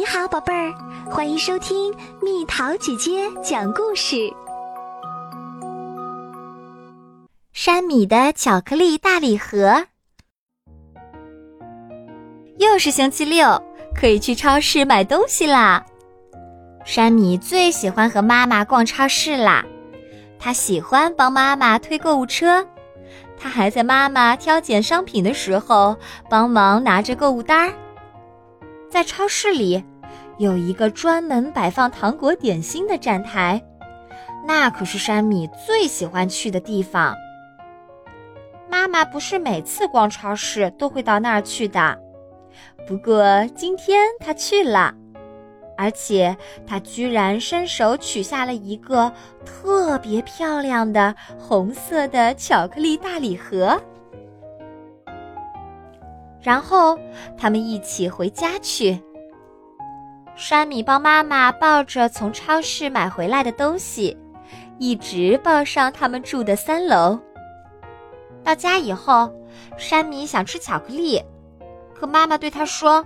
你好，宝贝儿，欢迎收听蜜桃姐姐讲故事。山米的巧克力大礼盒，又是星期六，可以去超市买东西啦。山米最喜欢和妈妈逛超市啦，他喜欢帮妈妈推购物车，他还在妈妈挑拣商品的时候帮忙拿着购物单儿。在超市里，有一个专门摆放糖果点心的站台，那可是山米最喜欢去的地方。妈妈不是每次逛超市都会到那儿去的，不过今天她去了，而且她居然伸手取下了一个特别漂亮的红色的巧克力大礼盒。然后他们一起回家去。山米帮妈妈抱着从超市买回来的东西，一直抱上他们住的三楼。到家以后，山米想吃巧克力，可妈妈对他说：“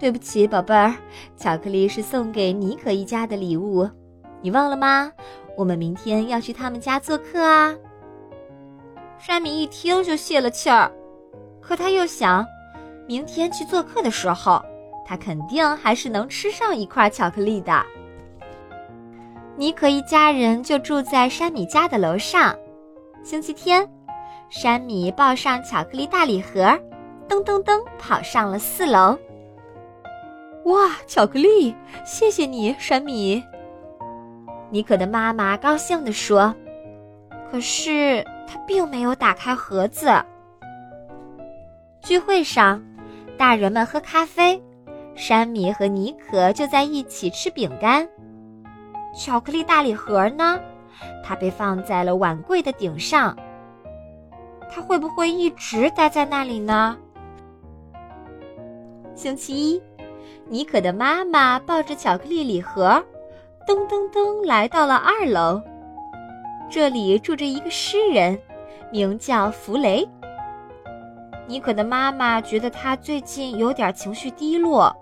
对不起，宝贝儿，巧克力是送给妮可一家的礼物，你忘了吗？我们明天要去他们家做客啊。”山米一听就泄了气儿。可他又想，明天去做客的时候，他肯定还是能吃上一块巧克力的。妮可一家人就住在山米家的楼上。星期天，山米抱上巧克力大礼盒，噔噔噔跑上了四楼。哇，巧克力！谢谢你，山米。妮可的妈妈高兴地说。可是她并没有打开盒子。聚会上，大人们喝咖啡，山米和妮可就在一起吃饼干。巧克力大礼盒呢？它被放在了碗柜的顶上。它会不会一直待在那里呢？星期一，妮可的妈妈抱着巧克力礼盒，噔噔噔来到了二楼。这里住着一个诗人，名叫弗雷。妮可的妈妈觉得他最近有点情绪低落，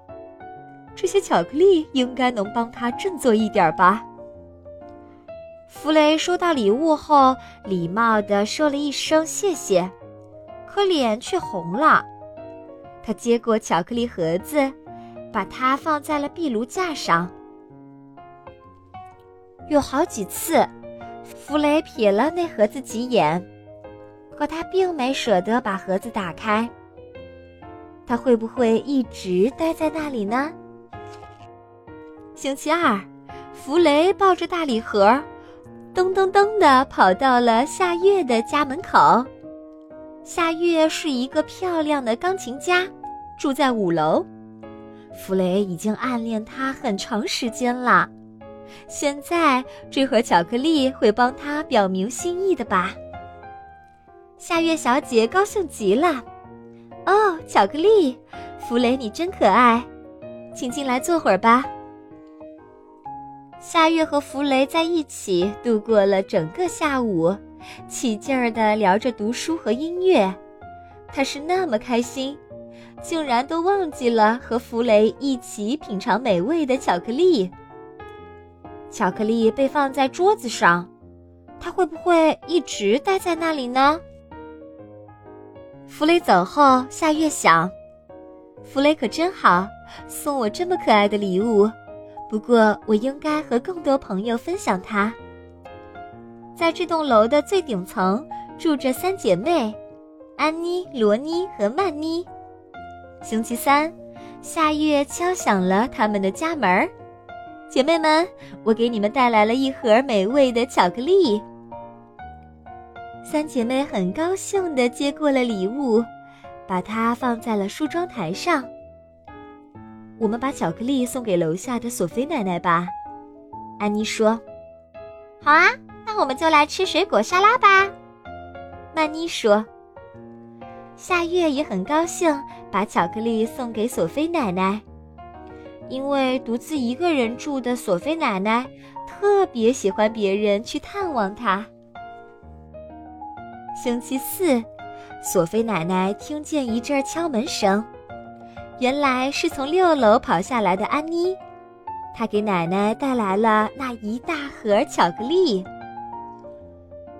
这些巧克力应该能帮他振作一点吧。弗雷收到礼物后，礼貌地说了一声谢谢，可脸却红了。他接过巧克力盒子，把它放在了壁炉架上。有好几次，弗雷瞥了那盒子几眼。可他并没舍得把盒子打开。他会不会一直待在那里呢？星期二，弗雷抱着大礼盒，噔噔噔地跑到了夏月的家门口。夏月是一个漂亮的钢琴家，住在五楼。弗雷已经暗恋她很长时间了，现在这盒巧克力会帮他表明心意的吧？夏月小姐高兴极了，哦，巧克力，弗雷你真可爱，请进来坐会儿吧。夏月和弗雷在一起度过了整个下午，起劲儿的聊着读书和音乐，他是那么开心，竟然都忘记了和弗雷一起品尝美味的巧克力。巧克力被放在桌子上，他会不会一直待在那里呢？弗雷走后，夏月想：“弗雷可真好，送我这么可爱的礼物。不过，我应该和更多朋友分享它。”在这栋楼的最顶层住着三姐妹：安妮、罗妮和曼妮。星期三，夏月敲响了他们的家门姐妹们，我给你们带来了一盒美味的巧克力。三姐妹很高兴地接过了礼物，把它放在了梳妆台上。我们把巧克力送给楼下的索菲奶奶吧，安妮说。好啊，那我们就来吃水果沙拉吧，曼妮说。夏月也很高兴，把巧克力送给索菲奶奶，因为独自一个人住的索菲奶奶特别喜欢别人去探望她。星期四，索菲奶奶听见一阵敲门声，原来是从六楼跑下来的安妮，她给奶奶带来了那一大盒巧克力。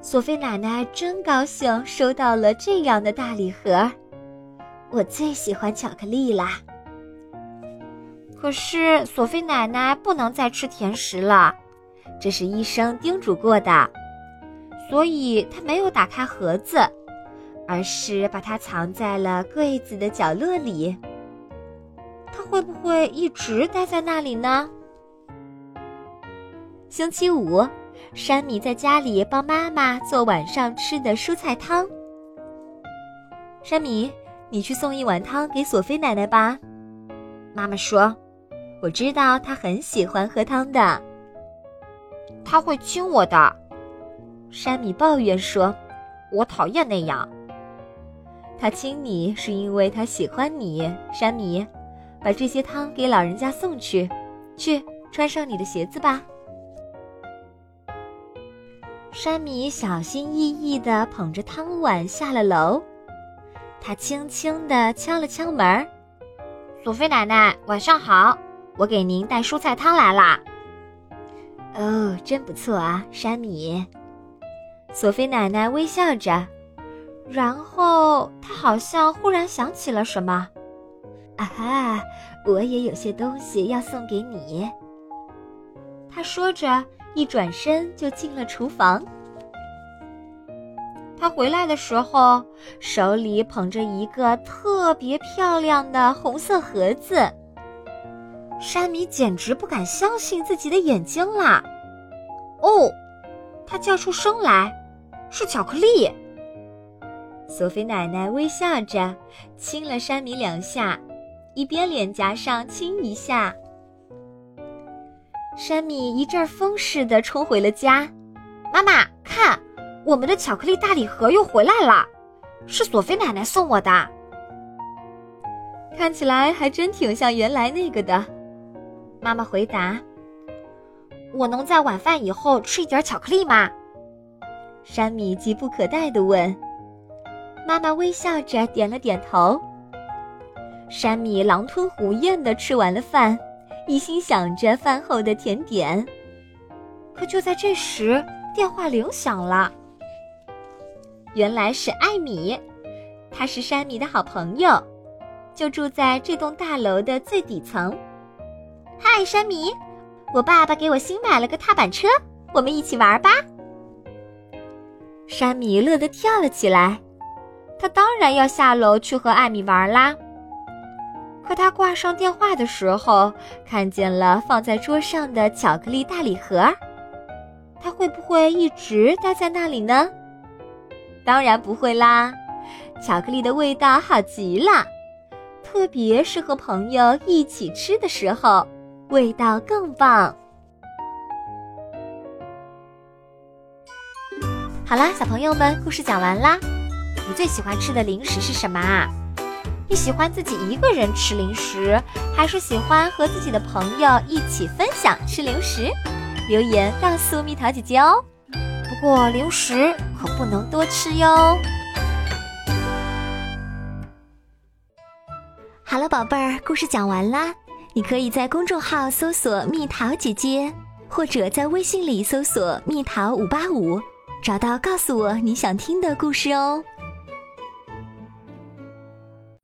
索菲奶奶真高兴收到了这样的大礼盒，我最喜欢巧克力啦。可是索菲奶奶不能再吃甜食了，这是医生叮嘱过的，所以她没有打开盒子，而是把它藏在了柜子的角落里。她会不会一直待在那里呢？星期五，山米在家里帮妈妈做晚上吃的蔬菜汤。山米，你去送一碗汤给索菲奶奶吧。妈妈说。我知道她很喜欢喝汤的，她会亲我的。山米抱怨说：“我讨厌那样。”他亲你是因为他喜欢你。山米，把这些汤给老人家送去，去穿上你的鞋子吧。山米小心翼翼地捧着汤碗下了楼，他轻轻地敲了敲门：“索菲奶奶，晚上好。”我给您带蔬菜汤来啦。哦，真不错啊，山米。索菲奶奶微笑着，然后她好像忽然想起了什么。啊哈，我也有些东西要送给你。他说着，一转身就进了厨房。他回来的时候，手里捧着一个特别漂亮的红色盒子。山米简直不敢相信自己的眼睛啦！哦，他叫出声来，是巧克力。索菲奶奶微笑着亲了山米两下，一边脸颊上亲一下。山米一阵风似的冲回了家。妈妈，看，我们的巧克力大礼盒又回来了，是索菲奶奶送我的。看起来还真挺像原来那个的。妈妈回答：“我能在晚饭以后吃一点巧克力吗？”山米急不可待地问。妈妈微笑着点了点头。山米狼吞虎咽地吃完了饭，一心想着饭后的甜点。可就在这时，电话铃响了。原来是艾米，她是山米的好朋友，就住在这栋大楼的最底层。嗨，山米，我爸爸给我新买了个踏板车，我们一起玩吧。山米乐得跳了起来，他当然要下楼去和艾米玩啦。可他挂上电话的时候，看见了放在桌上的巧克力大礼盒，他会不会一直待在那里呢？当然不会啦，巧克力的味道好极了，特别是和朋友一起吃的时候。味道更棒。好啦，小朋友们，故事讲完啦。你最喜欢吃的零食是什么啊？你喜欢自己一个人吃零食，还是喜欢和自己的朋友一起分享吃零食？留言告诉蜜桃姐姐哦。不过零食可不能多吃哟。好了，宝贝儿，故事讲完啦。你可以在公众号搜索“蜜桃姐姐”，或者在微信里搜索“蜜桃五八五”，找到告诉我你想听的故事哦。